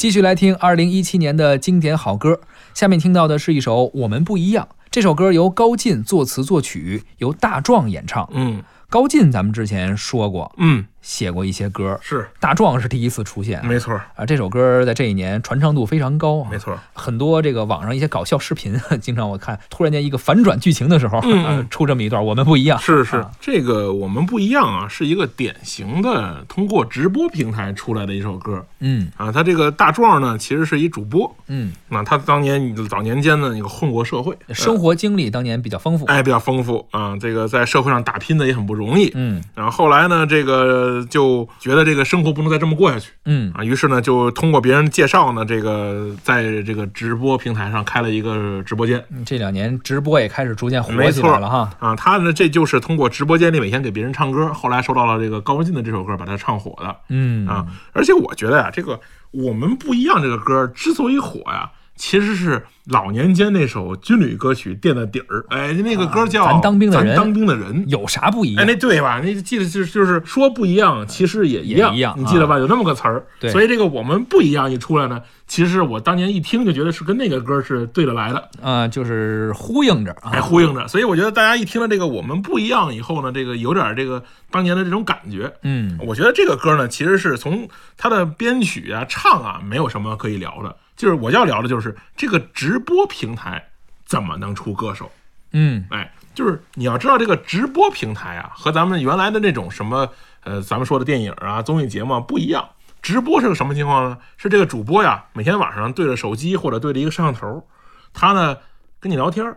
继续来听二零一七年的经典好歌，下面听到的是一首《我们不一样》。这首歌由高进作词作曲，由大壮演唱。嗯高进咱们之前说过，嗯，写过一些歌，是大壮是第一次出现。没错啊，这首歌在这一年传唱度非常高啊，没错。很多这个网上一些搞笑视频，经常我看，突然间一个反转剧情的时候，嗯呃出这么一段，我们不一样。是是啊，这个我们不一样啊，是一个典型的通过直播平台出来的一首歌嗯啊。他这个大壮呢，其实是一主播，嗯，那他当年早年间呢，那个混过社会，生活经历当年比较丰富。哎比较丰富啊。这个在社会上打拼的也很不容易。嗯然后后来呢，这个就觉得这个生活不能再这么过下去嗯啊，于是呢，就通过别人介绍呢，这个在这个直播平台上开了一个直播间。这两年直播也开始逐渐火起来了哈。啊，他呢，这就是通过直播间里每天给别人唱歌，后来收到了这个高进的这首歌，把他唱火的嗯啊。而且我觉得呀、这个我们不一样这个歌之所以火呀、其实是老年间那首军旅歌曲垫的底儿。哎，那个歌叫《啊咱当兵的人咱当兵的人。有啥不一样哎，样？那对吧？那记得就是就是说不一样，其实也一样，也一样你记得吧？有那么个词儿。对所以这个我们不一样一出来呢，其实我当年一听就觉得是跟那个歌是对着来的。啊，就是呼应着哎，啊。呼应着。所以我觉得大家一听了这个我们不一样以后呢，这个有点这个当年的这种感觉。嗯我觉得这个歌呢，其实是从它的编曲啊、唱啊，没有什么可以聊的。就是我要聊的就是这个直播平台怎么能出歌手？嗯哎，就是你要知道这个直播平台啊，和咱们原来的那种什么呃，咱们说的电影啊、综艺节目啊不一样。直播是个什么情况呢？是这个主播呀，每天晚上对着手机或者对着一个摄像头，他呢跟你聊天儿，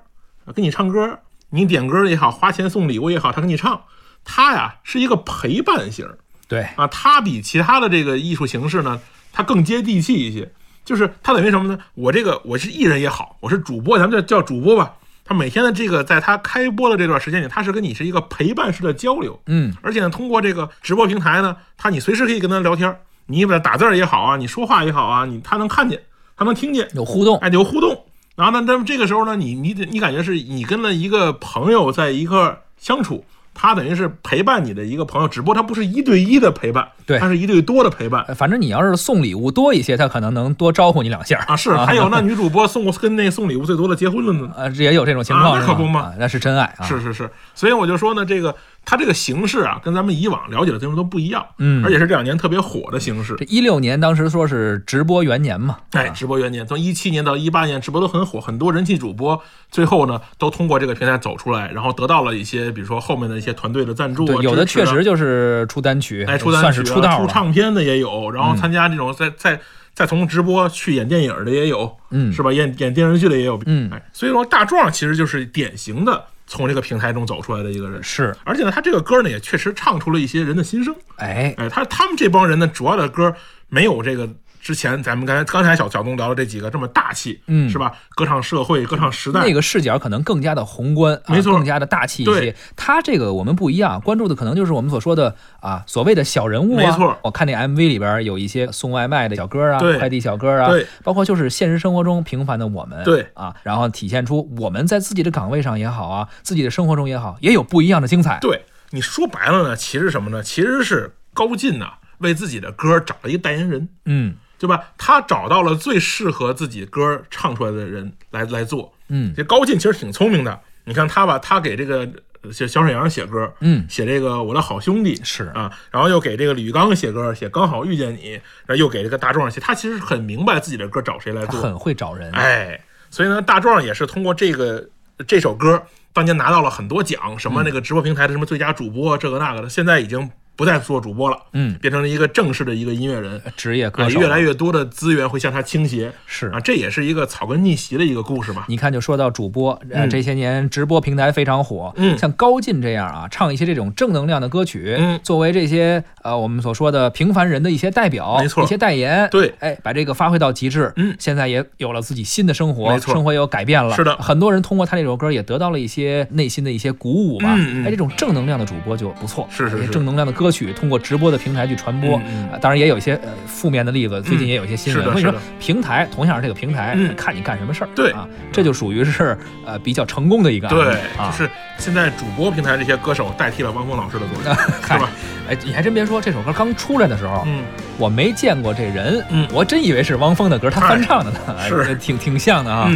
跟你唱歌，你点歌也好，花钱送礼物也好，他跟你唱，他呀是一个陪伴型儿对，啊，他比其他的这个艺术形式呢，他更接地气一些。就是他等于什么呢？我这个我是艺人也好，我是主播，咱们叫叫主播吧。他每天的这个，在他开播的这段时间里，他是跟你是一个陪伴式的交流，嗯而且呢，通过这个直播平台呢，他你随时可以跟他聊天，你把打字儿也好啊，你说话也好啊，你他能看见，他能听见，有互动。哎，有互动。然后呢，那么这个时候呢，你你你感觉是你跟了一个朋友在一块儿相处，他等于是陪伴你的一个朋友，只不过他不是一对一的陪伴，对他是一对多的陪伴。呃反正你要是送礼物多一些，他可能能多招呼你两下啊，是，还有那女主播送过跟那送礼物最多的结婚了呢。啊，也有这种情况，那可不嘛啊那是真爱啊。是是是，所以我就说呢，这个它这个形式啊，跟咱们以往了解的节目都不一样，嗯。而且是这两年特别火的形式。这。一六年当时说是直播元年嘛，哎，直播元年，从一七年到一八年，直播都很火，很多人气主播最后呢都通过这个平台走出来，然后得到了一些，比如说后面的一些团队的赞助啊，对，有的确实就是出单曲，哎出单曲、啊、算是出道出。唱片的也有，然后参加这种再再再从直播去演电影的也有，嗯。是吧？演演电视剧的也有，嗯。哎，所以说大壮其实就是典型的从这个平台中走出来的一个人，是，而且呢，他这个歌呢也确实唱出了一些人的心声。哎，哎，他他们这帮人呢，主要的歌没有这个之前咱们刚才刚才小小东聊的这几个这么大气，嗯是吧？歌唱社会，歌唱时代，那个视角可能更加的宏观，啊没错更加的大气一些。他这个我们不一样，关注的可能就是我们所说的啊，所谓的小人物啊。没错我看那 MV 里边有一些送外卖的小哥啊，快递小哥啊，对，包括就是现实生活中平凡的我们，对啊，然后体现出我们在自己的岗位上也好啊，自己的生活中也好，也有不一样的精彩。对，你说白了呢，其实什么呢？其实是高进呐、为自己的歌找了一个代言人，嗯对吧？他找到了最适合自己歌唱出来的人来来做。嗯这高进其实挺聪明的，你看他吧，他给这个写小小沈阳写歌，嗯，写这个我的好兄弟是啊，然后又给这个李玉刚写歌，写刚好遇见你，然后又给这个大壮写，他其实很明白自己的歌找谁来做，很会找人。哎，所以呢，大壮也是通过这个这首歌，当年拿到了很多奖，什么那个直播平台的什么最佳主播，这个那个的，现在已经不再做主播了，嗯，变成了一个正式的一个音乐人。职业歌啊，手越来越多的资源会向他倾斜，是。啊，这也是一个草根逆袭的一个故事嘛。你看，就说到主播，这些年直播平台非常火，嗯。像高进这样啊，唱一些这种正能量的歌曲，嗯。作为这些呃我们所说的平凡人的一些代表，没错。一些代言，对。哎，把这个发挥到极致，嗯。现在也有了自己新的生活，没错。生活也有改变了，是的。很多人通过他这首歌也得到了一些内心的一些鼓舞吧，嗯嗯。哎，这种正能量的主播就不错，是是是。正能量的歌曲通过直播的平台去传播，当然也有一些呃负面的例子，最近也有一些新闻，我跟你说平台同样是这个平台，嗯。看你干什么事儿，对。啊，这就属于是呃比较成功的一个案例对，啊，就是现在主播平台这些歌手代替了汪峰老师的作用，嗨是吧？哎，你还真别说，这首歌刚出来的时候，嗯，我没见过这人，嗯。我真以为是汪峰的歌，他翻唱的呢，哎是 挺挺像的啊。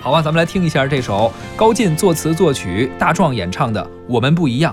好吧，咱们来听一下这首高进作词作曲、大壮演唱的《我们不一样》。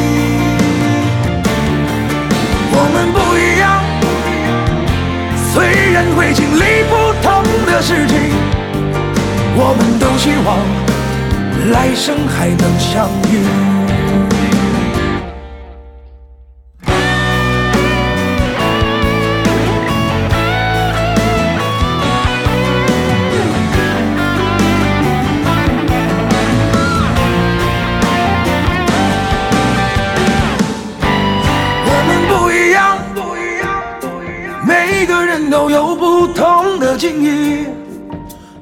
事情，我们都希望来生还能相遇。每个人都有不同的境遇，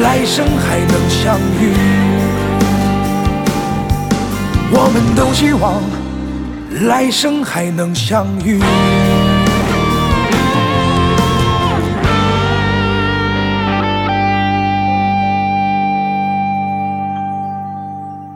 来生还能相遇。我们都希望来生还能相遇。